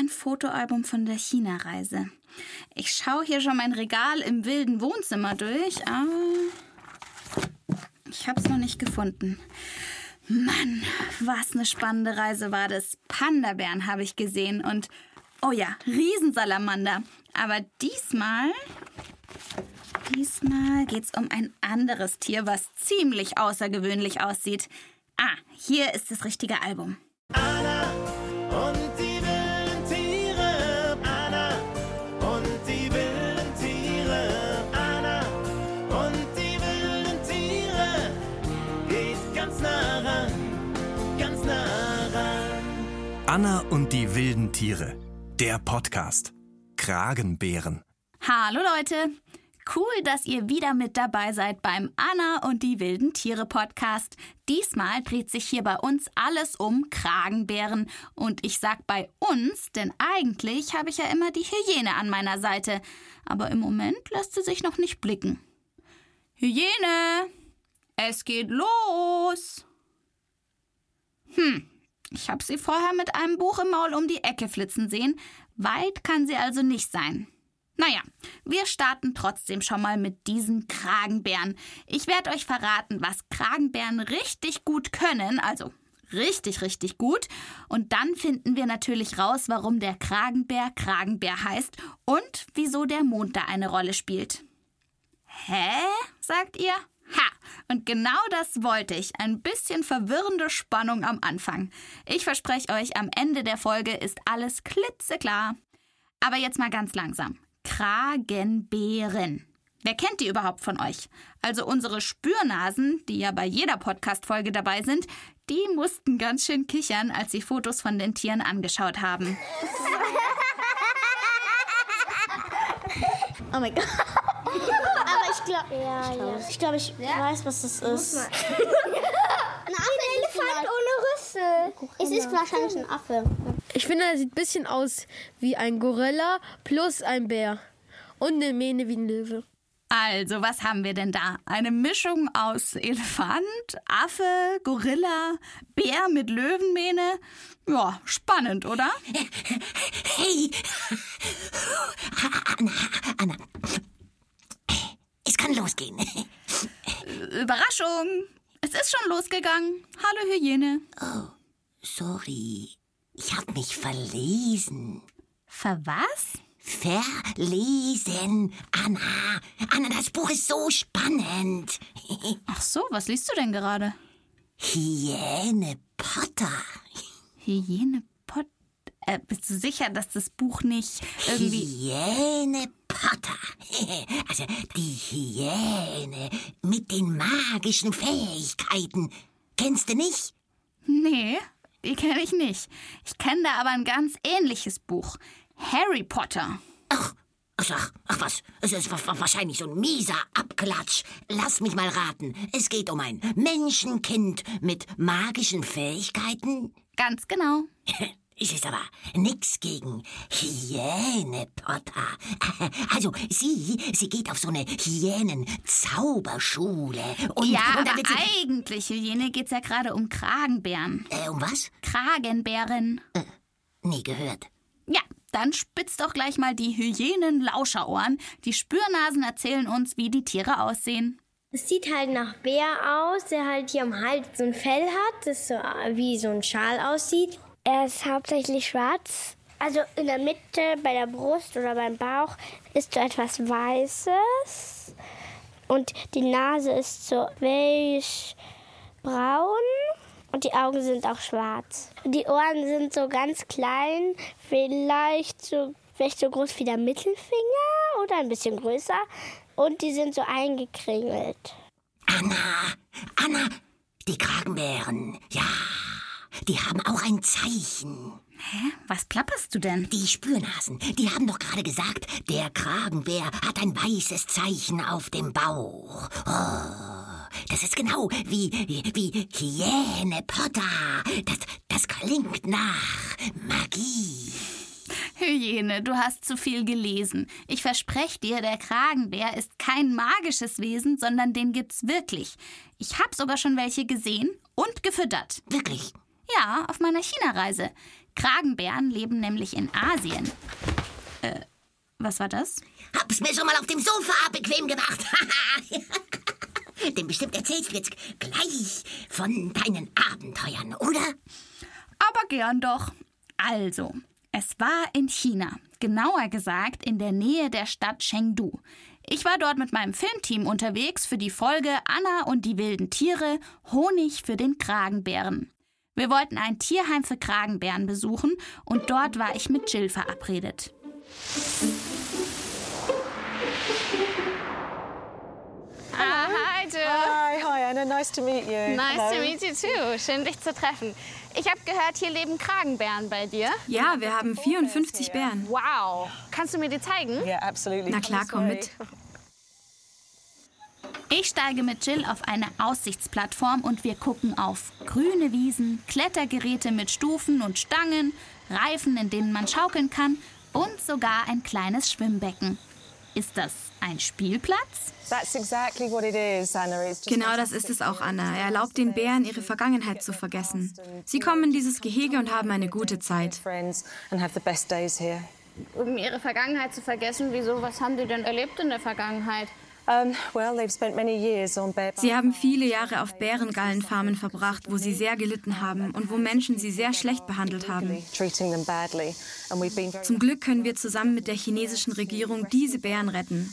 mein Fotoalbum von der China-Reise. Ich schaue hier schon mein Regal im wilden Wohnzimmer durch, aber ich habe es noch nicht gefunden. Mann, was eine spannende Reise war das. Panda-Bären habe ich gesehen und, oh ja, Riesensalamander. Aber diesmal, diesmal geht es um ein anderes Tier, was ziemlich außergewöhnlich aussieht. Ah, hier ist das richtige Album. Anna und Anna und die wilden Tiere. Der Podcast. Kragenbären. Hallo Leute! Cool, dass ihr wieder mit dabei seid beim Anna und die wilden Tiere Podcast. Diesmal dreht sich hier bei uns alles um Kragenbären. Und ich sag bei uns, denn eigentlich habe ich ja immer die Hyäne an meiner Seite. Aber im Moment lässt sie sich noch nicht blicken. Hyäne! Es geht los! Hm, ich habe sie vorher mit einem Buch im Maul um die Ecke flitzen sehen. Weit kann sie also nicht sein. Naja, wir starten trotzdem schon mal mit diesen Kragenbären. Ich werde euch verraten, was Kragenbären richtig gut können, also richtig, richtig gut. Und dann finden wir natürlich raus, warum der Kragenbär Kragenbär heißt und wieso der Mond da eine Rolle spielt. Hä? sagt ihr? Ha! Und genau das wollte ich. Ein bisschen verwirrende Spannung am Anfang. Ich verspreche euch, am Ende der Folge ist alles klitzeklar. Aber jetzt mal ganz langsam. Kragenbären. Wer kennt die überhaupt von euch? Also unsere Spürnasen, die ja bei jeder Podcast-Folge dabei sind, die mussten ganz schön kichern, als sie Fotos von den Tieren angeschaut haben. Oh mein Gott. Aber ich glaube, ja, ja. ich glaube, ich weiß, was das ist. Ein Elefant ohne Rüssel. Es ist wahrscheinlich ein Affe. Ich finde, er sieht ein bisschen aus wie ein Gorilla plus ein Bär. Und eine Mähne wie ein Löwe. Also, was haben wir denn da? Eine Mischung aus Elefant, Affe, Gorilla, Bär mit Löwenmähne. Ja, spannend, oder? Hey! Anna, Anna. Kann losgehen. Überraschung! Es ist schon losgegangen. Hallo Hyäne. Sorry, ich hab mich verlesen. Verwas? Verlesen, Anna. Anna, das Buch ist so spannend. Ach so, was liest du denn gerade? Hyäne Potter. Hyäne Pott. Äh, bist du sicher, dass das Buch nicht irgendwie. Hyäne Potter. Also die Hyäne mit den magischen Fähigkeiten. Kennst du nicht? Nee, die kenne ich nicht. Ich kenne da aber ein ganz ähnliches Buch. Harry Potter. Ach, ach, ach was, es ist wa- wa- wahrscheinlich so ein mieser Abklatsch. Lass mich mal raten. Es geht um ein Menschenkind mit magischen Fähigkeiten. Ganz genau. Es ist aber nix gegen Hyäne Potter. Also sie, sie geht auf so eine Hyänen-Zauberschule. Und, ja, und da aber eigentlich, Hyäne, geht's ja gerade um Kragenbären. äh, um was? Kragenbären. Nie gehört. Ja, dann spitzt doch gleich mal die Hyänen-Lauscherohren. Die Spürnasen erzählen uns, wie die Tiere aussehen. Es sieht halt nach Bär aus, der halt hier am Hals so ein Fell hat, das so äh, wie so ein Schal aussieht. Er ist hauptsächlich schwarz. Also in der Mitte, bei der Brust oder beim Bauch, ist so etwas Weißes. Und die Nase ist so beige braun. Und die Augen sind auch schwarz. Die Ohren sind so ganz klein, vielleicht so, vielleicht so groß wie der Mittelfinger oder ein bisschen größer. Und die sind so eingekringelt. Anna, Anna, die Kragenbären, ja, die haben auch ein Zeichen. Hä? Was plapperst du denn? Die Spürnasen, die haben doch gerade gesagt, der Kragenbär hat ein weißes Zeichen auf dem Bauch. Oh, das ist genau wie, wie Hyäne Potter. Das, das klingt nach Magie. Hyäne, du hast zu viel gelesen. Ich verspreche dir, der Kragenbär ist kein magisches Wesen, sondern den gibt's wirklich. Ich hab sogar schon welche gesehen und gefüttert. Wirklich. Ja, auf meiner China-Reise. Kragenbären leben nämlich in Asien. Äh, was war das? Hab's mir schon mal auf dem Sofa bequem gemacht. Denn bestimmt erzählst du jetzt gleich von deinen Abenteuern, oder? Aber gern doch. Also, es war in China, genauer gesagt in der Nähe der Stadt Chengdu. Ich war dort mit meinem Filmteam unterwegs für die Folge Anna und die wilden Tiere Honig für den Kragenbären. Wir wollten ein Tierheim für Kragenbären besuchen und dort war ich mit Jill verabredet. Ah, hi Jill. Hi, hi Anna, nice to meet you. Nice Hello. to meet you too. Schön dich zu treffen. Ich habe gehört, hier leben Kragenbären bei dir. Ja, wir haben 54 Bären. Wow. Kannst du mir die zeigen? Yeah, absolutely. Na klar, komm mit. Ich steige mit Jill auf eine Aussichtsplattform und wir gucken auf grüne Wiesen, Klettergeräte mit Stufen und Stangen, Reifen, in denen man schaukeln kann und sogar ein kleines Schwimmbecken. Ist das ein Spielplatz? That's exactly what it is, Anna. It's just Genau das ist es auch, Anna. Er erlaubt den Bären, ihre Vergangenheit zu vergessen. Sie kommen in dieses Gehege und haben eine gute Zeit. friends and have the best days here. Um ihre Vergangenheit zu vergessen, wieso, was haben die denn erlebt in der Vergangenheit? Bear. Sie haben viele Jahre auf Bärengallenfarmen verbracht, wo sie sehr gelitten haben und wo Menschen sie sehr schlecht behandelt haben. Zum Glück können wir zusammen mit der chinesischen Regierung diese Bären retten.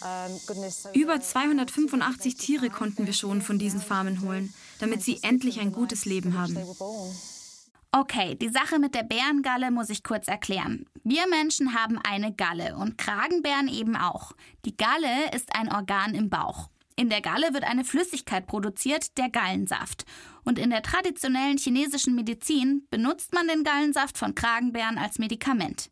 Über 285 Tiere konnten wir schon von diesen Farmen holen, damit sie endlich ein gutes Leben haben. Okay, die Sache mit der Bärengalle muss ich kurz erklären. Wir Menschen haben eine Galle und Kragenbären eben auch. Die Galle ist ein Organ im Bauch. In der Galle wird eine Flüssigkeit produziert, der Gallensaft. Und in der traditionellen chinesischen Medizin benutzt man den Gallensaft von Kragenbären als Medikament.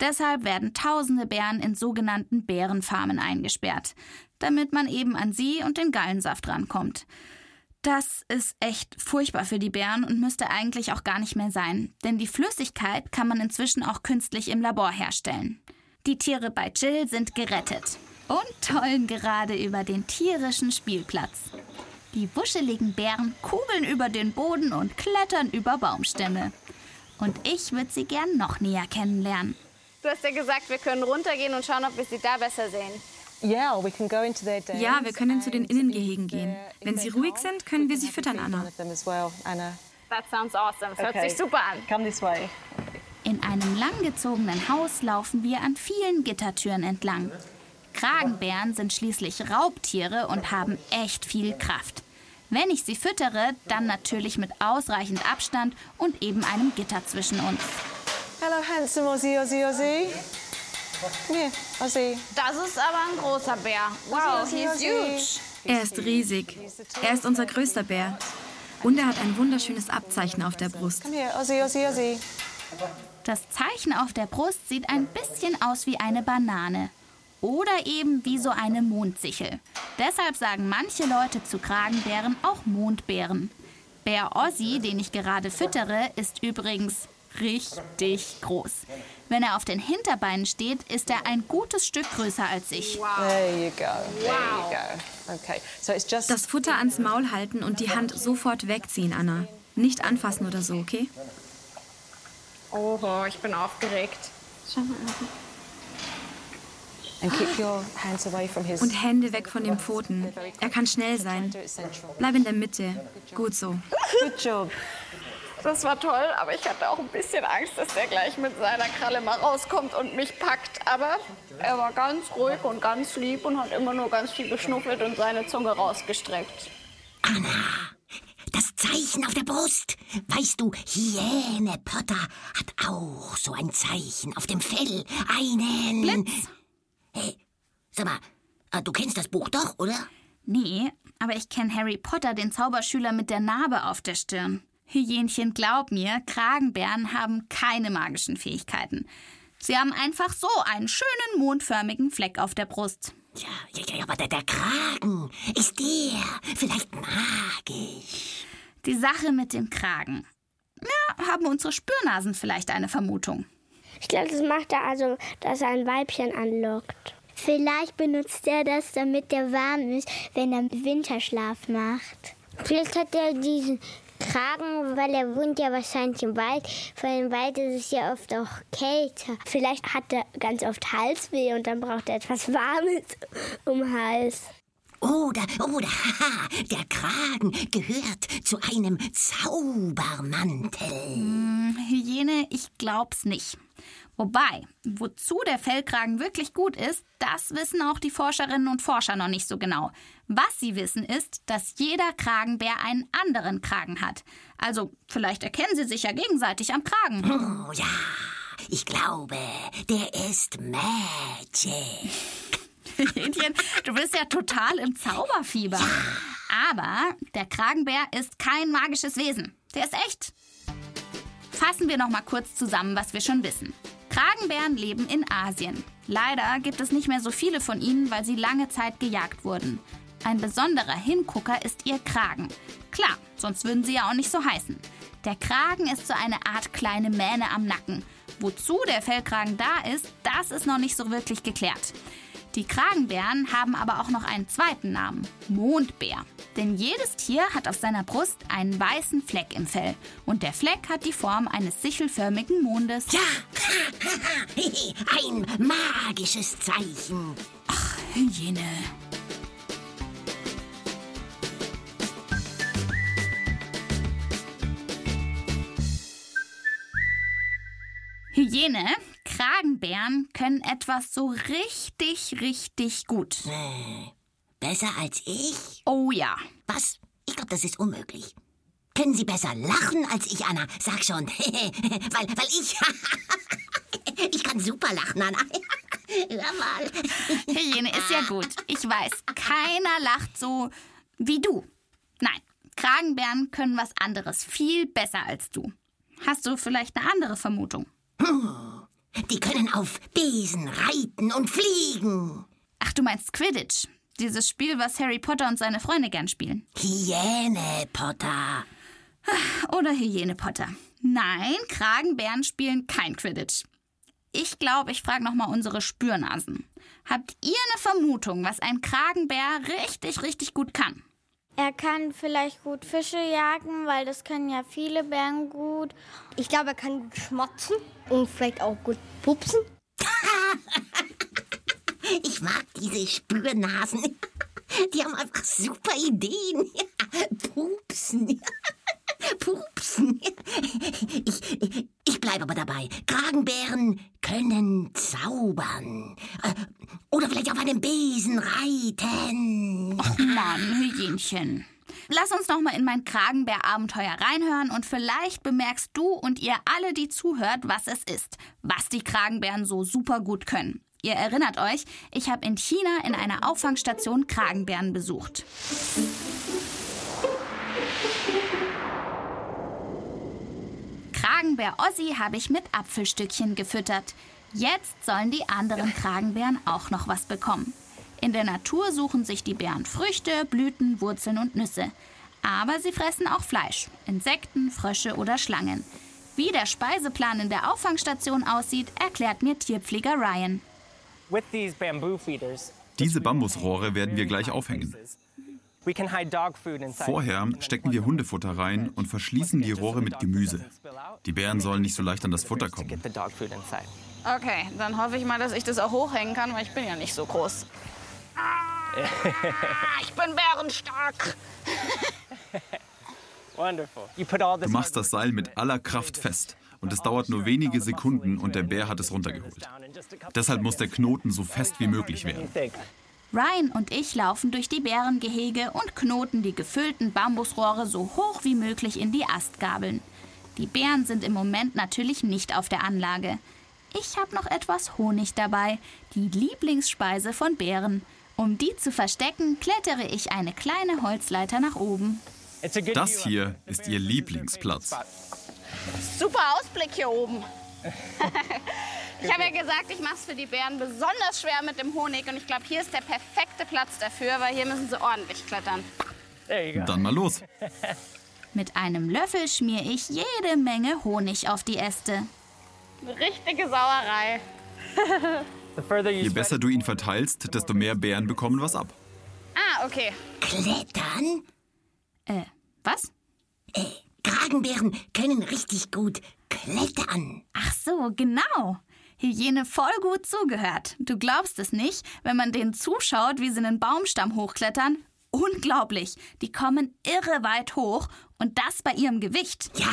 Deshalb werden tausende Bären in sogenannten Bärenfarmen eingesperrt, damit man eben an sie und den Gallensaft rankommt. Das ist echt furchtbar für die Bären und müsste eigentlich auch gar nicht mehr sein, denn die Flüssigkeit kann man inzwischen auch künstlich im Labor herstellen. Die Tiere bei Jill sind gerettet und tollen gerade über den tierischen Spielplatz. Die wuscheligen Bären kugeln über den Boden und klettern über Baumstämme. Und ich würde sie gern noch näher kennenlernen. Du hast ja gesagt, wir können runtergehen und schauen, ob wir sie da besser sehen. Ja, wir können zu den Innengehegen gehen. Wenn sie ruhig sind, können wir sie füttern, Anna. That sounds awesome. Das hört Okay. sich super an. Come this way. In einem langgezogenen Haus laufen wir an vielen Gittertüren entlang. Kragenbären sind schließlich Raubtiere und haben echt viel Kraft. Wenn ich sie füttere, dann natürlich mit ausreichend Abstand und eben einem Gitter zwischen uns. Hello, handsome Aussie, Aussie, Aussie. Here, Aussie. Das ist aber ein großer Bär. Wow, he's Aussie. huge. Er ist riesig. Er ist unser größter Bär. Und er hat ein wunderschönes Abzeichen auf der Brust. Das Zeichen auf der Brust sieht ein bisschen aus wie eine Banane. Oder eben wie so eine Mondsichel. Deshalb sagen manche Leute zu Kragenbären auch Mondbären. Bär Ozzy, den ich gerade füttere, ist übrigens richtig groß. Wenn er auf den Hinterbeinen steht, ist er ein gutes Stück größer als ich. There you go. There you go. Okay, so it's just. Das Futter ans Maul halten und die Hand sofort wegziehen, Anna. Nicht anfassen oder so, okay? Oh, ich bin aufgeregt. from his. Und Hände weg von den Pfoten. Er kann schnell sein. Bleib in der Mitte. Gut so. Good job. Das war toll, aber ich hatte auch ein bisschen Angst, dass der gleich mit seiner Kralle mal rauskommt und mich packt. Aber er war ganz ruhig und ganz lieb und hat immer nur ganz viel geschnuffelt und seine Zunge rausgestreckt. Das Zeichen auf der Brust. Weißt du, Hyäne Potter hat auch so ein Zeichen auf dem Fell. Einen. Blitz. Hey, sag mal, äh, du kennst das Buch doch, oder? Nee, aber ich kenne Harry Potter, den Zauberschüler mit der Narbe auf der Stirn. Hyänchen, glaub mir, Kragenbären haben keine magischen Fähigkeiten. Sie haben einfach so einen schönen mondförmigen Fleck auf der Brust. Ja, ja, ja, aber der, der Kragen ist der vielleicht magisch. Die Sache mit dem Kragen. Ja, haben unsere Spürnasen vielleicht eine Vermutung. Ich glaube, das macht er also, dass er ein Weibchen anlockt. Vielleicht benutzt er das, damit er warm ist, wenn er Winterschlaf macht. Vielleicht hat er diesen Kragen, weil er wohnt ja wahrscheinlich im Wald. Weil im Wald ist es ja oft auch kälter. Vielleicht hat er ganz oft Halsweh und dann braucht er etwas Warmes um Hals. Oder, oder, haha, der Kragen gehört zu einem Zaubermantel. Hm, Hygiene, ich glaub's nicht. Wobei, wozu der Fellkragen wirklich gut ist, das wissen auch die Forscherinnen und Forscher noch nicht so genau. Was sie wissen ist, dass jeder Kragenbär einen anderen Kragen hat. Also vielleicht erkennen sie sich ja gegenseitig am Kragen. Oh ja, ich glaube, der ist Magic. Hähnchen, du bist ja total im Zauberfieber. Aber der Kragenbär ist kein magisches Wesen. Der ist echt. Fassen wir noch mal kurz zusammen, was wir schon wissen. Kragenbären leben in Asien. Leider gibt es nicht mehr so viele von ihnen, weil sie lange Zeit gejagt wurden. Ein besonderer Hingucker ist ihr Kragen. Klar, sonst würden sie ja auch nicht so heißen. Der Kragen ist so eine Art kleine Mähne am Nacken. Wozu der Fellkragen da ist, das ist noch nicht so wirklich geklärt. Die Kragenbären haben aber auch noch einen zweiten Namen, Mondbär. Denn jedes Tier hat auf seiner Brust einen weißen Fleck im Fell. Und der Fleck hat die Form eines sichelförmigen Mondes. Ja, ein magisches Zeichen. Ach, Hyäne. Hyäne, Kragenbären können etwas so richtig, richtig gut. Äh, besser als ich? Oh ja. Was? Ich glaube, das ist unmöglich. Können Sie besser lachen als ich, Anna? Sag schon. weil, weil ich. ich kann super lachen, Anna. Hör mal. Hyäne ist ja gut. Ich weiß, keiner lacht so wie du. Nein, Kragenbären können was anderes viel besser als du. Hast du vielleicht eine andere Vermutung? Die können auf Besen reiten und fliegen. Ach, du meinst Quidditch. Dieses Spiel, was Harry Potter und seine Freunde gern spielen. Hyäne Potter. Oder Hyäne Potter. Nein, Kragenbären spielen kein Quidditch. Ich glaube, ich frage nochmal unsere Spürnasen. Habt ihr eine Vermutung, was ein Kragenbär richtig, richtig gut kann? Er kann vielleicht gut Fische jagen, weil das können ja viele Bären gut. Ich glaube, er kann gut schmatzen und vielleicht auch gut pupsen. Ich mag diese Spürnasen. Die haben einfach super Ideen. Pupsen. Pupsen. Ich, ich, ich bleibe aber dabei. Kragenbären können zaubern. Oder vielleicht auf einem Besen reiten. Och Mann, Hyänchen. Lass uns noch mal in mein Kragenbär-Abenteuer reinhören und vielleicht bemerkst du und ihr alle, die zuhört, was es ist, was die Kragenbären so super gut können. Ihr erinnert euch, ich habe in China in einer Auffangstation Kragenbären besucht. Kragenbär Ossi habe ich mit Apfelstückchen gefüttert. Jetzt sollen die anderen Kragenbären auch noch was bekommen. In der Natur suchen sich die Bären Früchte, Blüten, Wurzeln und Nüsse. Aber sie fressen auch Fleisch, Insekten, Frösche oder Schlangen. Wie der Speiseplan in der Auffangstation aussieht, erklärt mir Tierpfleger Ryan. Diese Bambusrohre werden wir gleich aufhängen. Vorher stecken wir Hundefutter rein und verschließen die Rohre mit Gemüse. Die Bären sollen nicht so leicht an das Futter kommen. Okay, dann hoffe ich mal, dass ich das auch hochhängen kann, weil ich bin ja nicht so groß. Ah, ich bin bärenstark. Du machst das Seil mit aller Kraft fest und es dauert nur wenige Sekunden und der Bär hat es runtergeholt. Deshalb muss der Knoten so fest wie möglich werden. Ryan und ich laufen durch die Bärengehege und knoten die gefüllten Bambusrohre so hoch wie möglich in die Astgabeln. Die Bären sind im Moment natürlich nicht auf der Anlage. Ich habe noch etwas Honig dabei, die Lieblingsspeise von Bären. Um die zu verstecken, klettere ich eine kleine Holzleiter nach oben. Das hier ist ihr Lieblingsplatz. Super Ausblick hier oben. ich habe ja gesagt, ich mache es für die Bären besonders schwer mit dem Honig und ich glaube, hier ist der perfekte Platz dafür, weil hier müssen sie ordentlich klettern. Dann mal los. Mit einem Löffel schmier ich jede Menge Honig auf die Äste. Eine richtige Sauerei. Je besser du ihn verteilst, desto mehr Bären bekommen was ab. Ah, okay. Klettern? Äh, was? Äh, Kragenbären können richtig gut klettern. Ach so, genau. Hyäne voll gut zugehört. Du glaubst es nicht, wenn man denen zuschaut, wie sie einen Baumstamm hochklettern. Unglaublich. Die kommen irre weit hoch und das bei ihrem Gewicht. Ja,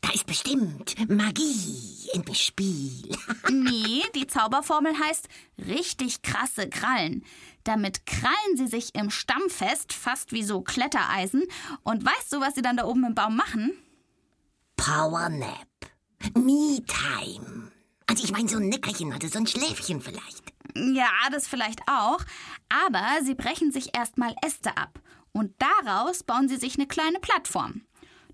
da ist bestimmt Magie im Spiel. nee, die Zauberformel heißt richtig krasse Krallen. Damit krallen sie sich im Stamm fest, fast wie so Klettereisen. Und weißt du, was sie dann da oben im Baum machen? Powernap. Me-Time. Also ich meine so ein Nickerchen, also so ein Schläfchen vielleicht. Ja, das vielleicht auch. Aber sie brechen sich erstmal Äste ab. Und daraus bauen sie sich eine kleine Plattform.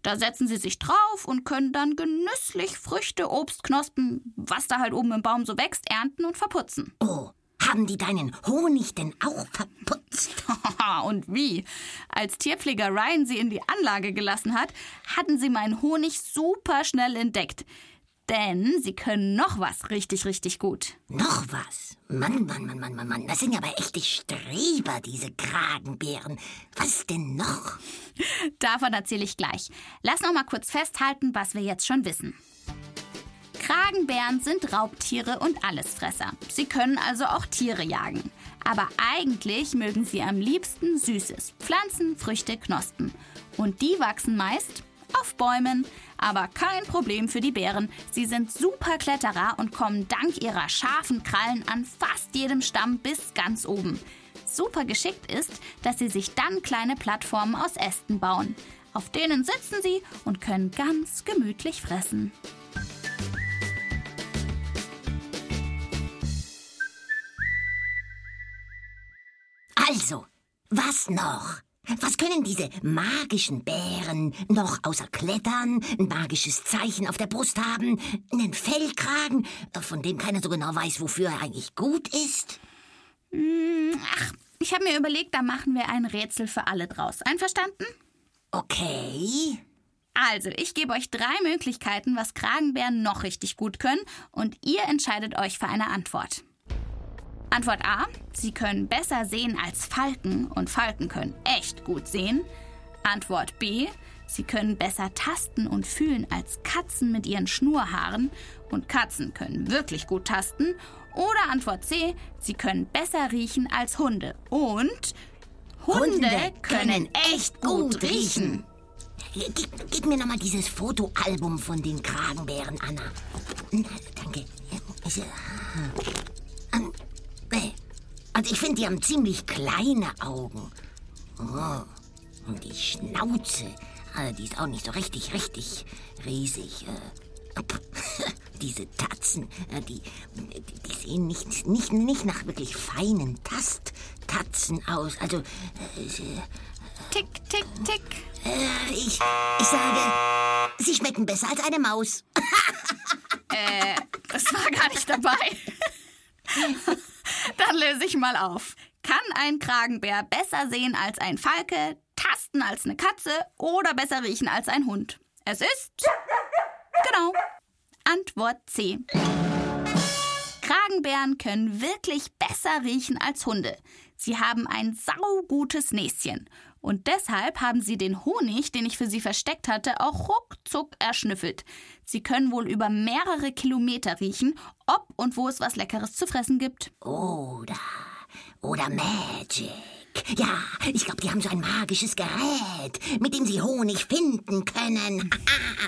Da setzen sie sich drauf und können dann genüsslich Früchte, Obst, Knospen, was da halt oben im Baum so wächst, ernten und verputzen. Oh, haben die deinen Honig denn auch verputzt? und wie? Als Tierpfleger Ryan sie in die Anlage gelassen hat, hatten sie meinen Honig super schnell entdeckt. Denn sie können noch was richtig, richtig gut. Noch was? Mann, Mann, Mann, Mann, Mann, Mann. Das sind ja aber echte Streber, diese Kragenbären. Was denn noch? Davon erzähle ich gleich. Lass noch mal kurz festhalten, was wir jetzt schon wissen. Kragenbären sind Raubtiere und Allesfresser. Sie können also auch Tiere jagen. Aber eigentlich mögen sie am liebsten Süßes. Pflanzen, Früchte, Knospen. Und die wachsen meist auf Bäumen. Aber kein Problem für die Bären. Sie sind super Kletterer und kommen dank ihrer scharfen Krallen an fast jedem Stamm bis ganz oben. Super geschickt ist, dass sie sich dann kleine Plattformen aus Ästen bauen. Auf denen sitzen sie und können ganz gemütlich fressen. Also, was noch? Was können diese magischen Bären noch außer Klettern, ein magisches Zeichen auf der Brust haben, einen Fellkragen, von dem keiner so genau weiß, wofür er eigentlich gut ist? Hm, ach, ich habe mir überlegt, da machen wir ein Rätsel für alle draus. Einverstanden? Okay. Also, ich gebe euch drei Möglichkeiten, was Kragenbären noch richtig gut können, und ihr entscheidet euch für eine Antwort. Antwort A. Sie können besser sehen als Falken und Falken können echt gut sehen. Antwort B. Sie können besser tasten und fühlen als Katzen mit ihren Schnurhaaren und Katzen können wirklich gut tasten. Oder Antwort C. Sie können besser riechen als Hunde und Hunde, Hunde können echt gut riechen. Gib, gib mir nochmal dieses Fotoalbum von den Kragenbären, Anna. Danke. Also ich finde, die haben ziemlich kleine Augen. Oh, und die Schnauze, also die ist auch nicht so richtig, richtig riesig. Äh, diese Tatzen, äh, die, die sehen nicht, nicht, nicht nach wirklich feinen Tasttatzen aus. Also. Äh, tick, tick, tick. Ich, ich sage, sie schmecken besser als eine Maus. äh, das war gar nicht dabei. Dann löse ich mal auf. Kann ein Kragenbär besser sehen als ein Falke, tasten als eine Katze oder besser riechen als ein Hund? Es ist. Genau. Antwort C. Kragenbären können wirklich besser riechen als Hunde. Sie haben ein saugutes Näschen. Und deshalb haben sie den Honig, den ich für sie versteckt hatte, auch ruckzuck erschnüffelt. Sie können wohl über mehrere Kilometer riechen, ob und wo es was Leckeres zu fressen gibt. Oder, oder Magic. Ja, ich glaube, die haben so ein magisches Gerät, mit dem sie Honig finden können.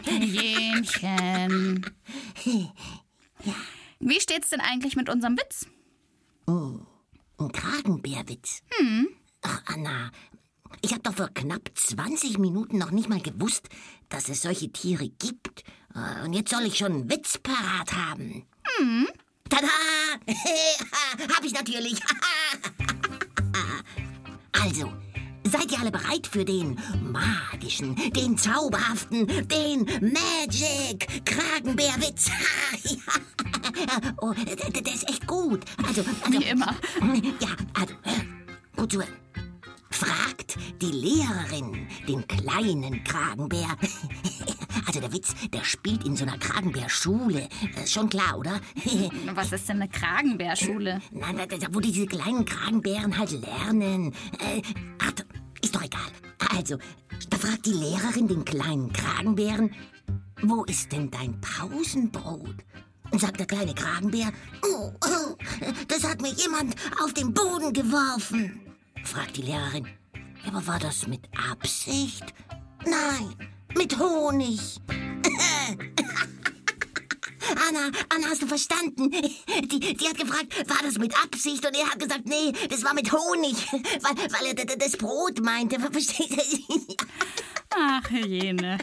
Jähnchen. Ja. Wie steht's denn eigentlich mit unserem Witz? Oh, ein Kragenbärwitz. Hm. Ach, Anna, ich habe doch vor knapp 20 Minuten noch nicht mal gewusst, dass es solche Tiere gibt. Äh, und jetzt soll ich schon einen Witz parat haben. Hm. Tada! hab ich natürlich. also, seid ihr alle bereit für den magischen, den zauberhaften, den Magic Kragenbärwitz? oh, der, der, ist echt gut. Also, also wie immer. Ja, also, gut zuhören. Fragt die Lehrerin den kleinen Kragenbär. Also der Witz, der spielt in so einer Kragenbärschule. Ist schon klar, oder? Was ist denn eine Kragenbärschule? Nein, wo die diese kleinen Kragenbären halt lernen. Äh, ach, ist doch egal. Also, da fragt die Lehrerin den kleinen Kragenbären, wo ist denn dein Pausenbrot? Und sagt der kleine Kragenbär, oh, oh, das hat mir jemand auf den Boden geworfen. Fragt die Lehrerin, aber war das mit Absicht? Nein, mit Honig. Anna, Anna, hast du verstanden? Die, die hat gefragt, war das mit Absicht? Und er hat gesagt, nee, das war mit Honig, weil, weil er das Brot meinte. Versteht ihr? Ach, Hyäne.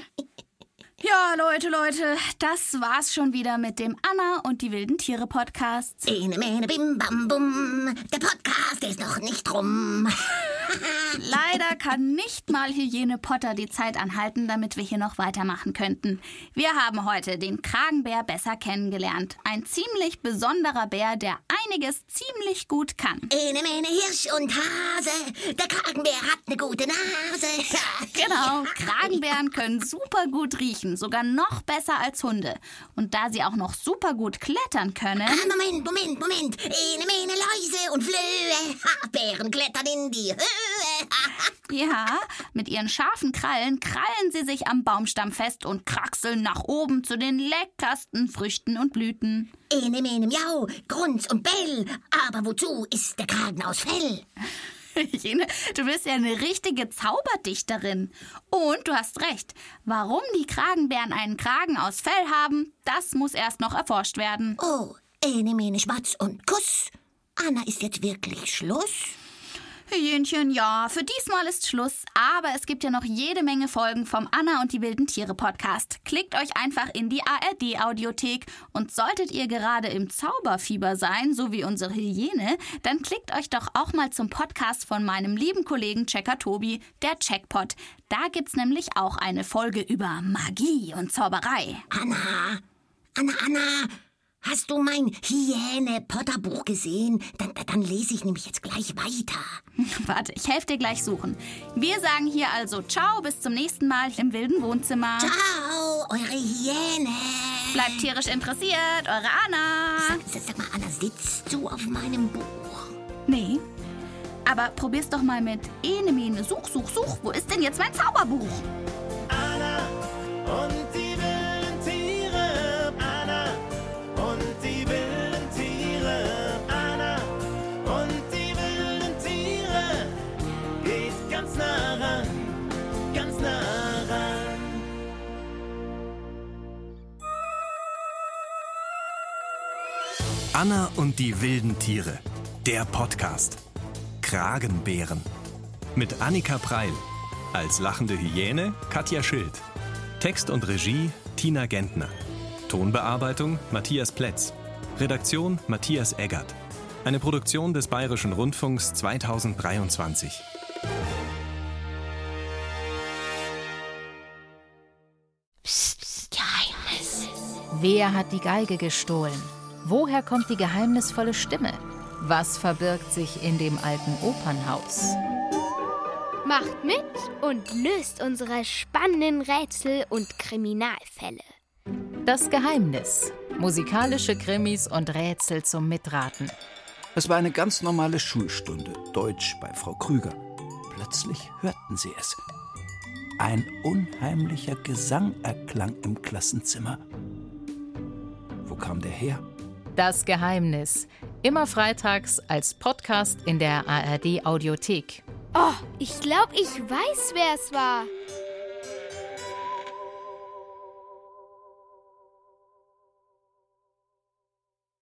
Ja, Leute, Leute, das war's schon wieder mit dem Anna und die wilden Tiere Podcasts. Ene, mene, bim, bam, bum. Der Podcast ist noch nicht rum. Leider kann nicht mal Hyäne Potter die Zeit anhalten, damit wir hier noch weitermachen könnten. Wir haben heute den Kragenbär besser kennengelernt. Ein ziemlich besonderer Bär, der einiges ziemlich gut kann. Ene, mene, Hirsch und Hase. Der Kragenbär hat eine gute Nase. Genau, Kragenbären können super gut riechen, sogar noch besser als Hunde. Und da sie auch noch super gut klettern können. Ah, Moment, Moment, Moment. Ene, mene, Läuse und Flöhe. Bären klettern in die Höhe. Ja, mit ihren scharfen Krallen krallen sie sich am Baumstamm fest und kraxeln nach oben zu den leckersten Früchten und Blüten. Ene, mene, miau, Grunz und Bell. Aber wozu ist der Kragen aus Fell? Jene, du bist ja eine richtige Zauberdichterin. Und du hast recht. Warum die Kragenbären einen Kragen aus Fell haben, das muss erst noch erforscht werden. Oh, ene, mene, Schmatz und Kuss. Anna, ist jetzt wirklich Schluss? Hyänchen, ja, für diesmal ist Schluss, aber es gibt ja noch jede Menge Folgen vom Anna und die wilden Tiere Podcast. Klickt euch einfach in die ARD Audiothek und solltet ihr gerade im Zauberfieber sein, so wie unsere Hyäne, dann klickt euch doch auch mal zum Podcast von meinem lieben Kollegen Checker Tobi, der Checkpot. Da gibt's nämlich auch eine Folge über Magie und Zauberei. Anna, Anna, Anna, hast du mein Hyäne-Potter-Buch gesehen? Dann, dann lese ich nämlich jetzt gleich weiter. Warte, ich helfe dir gleich suchen. Wir sagen hier also Ciao, bis zum nächsten Mal im wilden Wohnzimmer. Ciao, eure Hyäne. Bleibt tierisch interessiert, eure Anna. Sag, sag mal, Anna, sitzt du auf meinem Buch? Nee. Aber probier's doch mal mit Enemene. Such, such, such. Wo ist denn jetzt mein Zauberbuch? Anna und die Anna und die wilden Tiere. Der Podcast. Kragenbären. Mit Annika Preil. Als lachende Hyäne Katja Schild. Text und Regie Tina Gentner. Tonbearbeitung Matthias Plätz. Redaktion Matthias Eggert. Eine Produktion des Bayerischen Rundfunks 2023. Geheimnis. Wer hat die Geige gestohlen? Woher kommt die geheimnisvolle Stimme? Was verbirgt sich in dem alten Opernhaus? Macht mit und löst unsere spannenden Rätsel und Kriminalfälle. Das Geheimnis. Musikalische Krimis und Rätsel zum Mitraten. Es war eine ganz normale Schulstunde, Deutsch bei Frau Krüger. Plötzlich hörten sie es. Ein unheimlicher Gesang erklang im Klassenzimmer. Wo kam der her? Das Geheimnis. Immer freitags als Podcast in der ARD Audiothek. Oh, ich glaube, ich weiß, wer es war.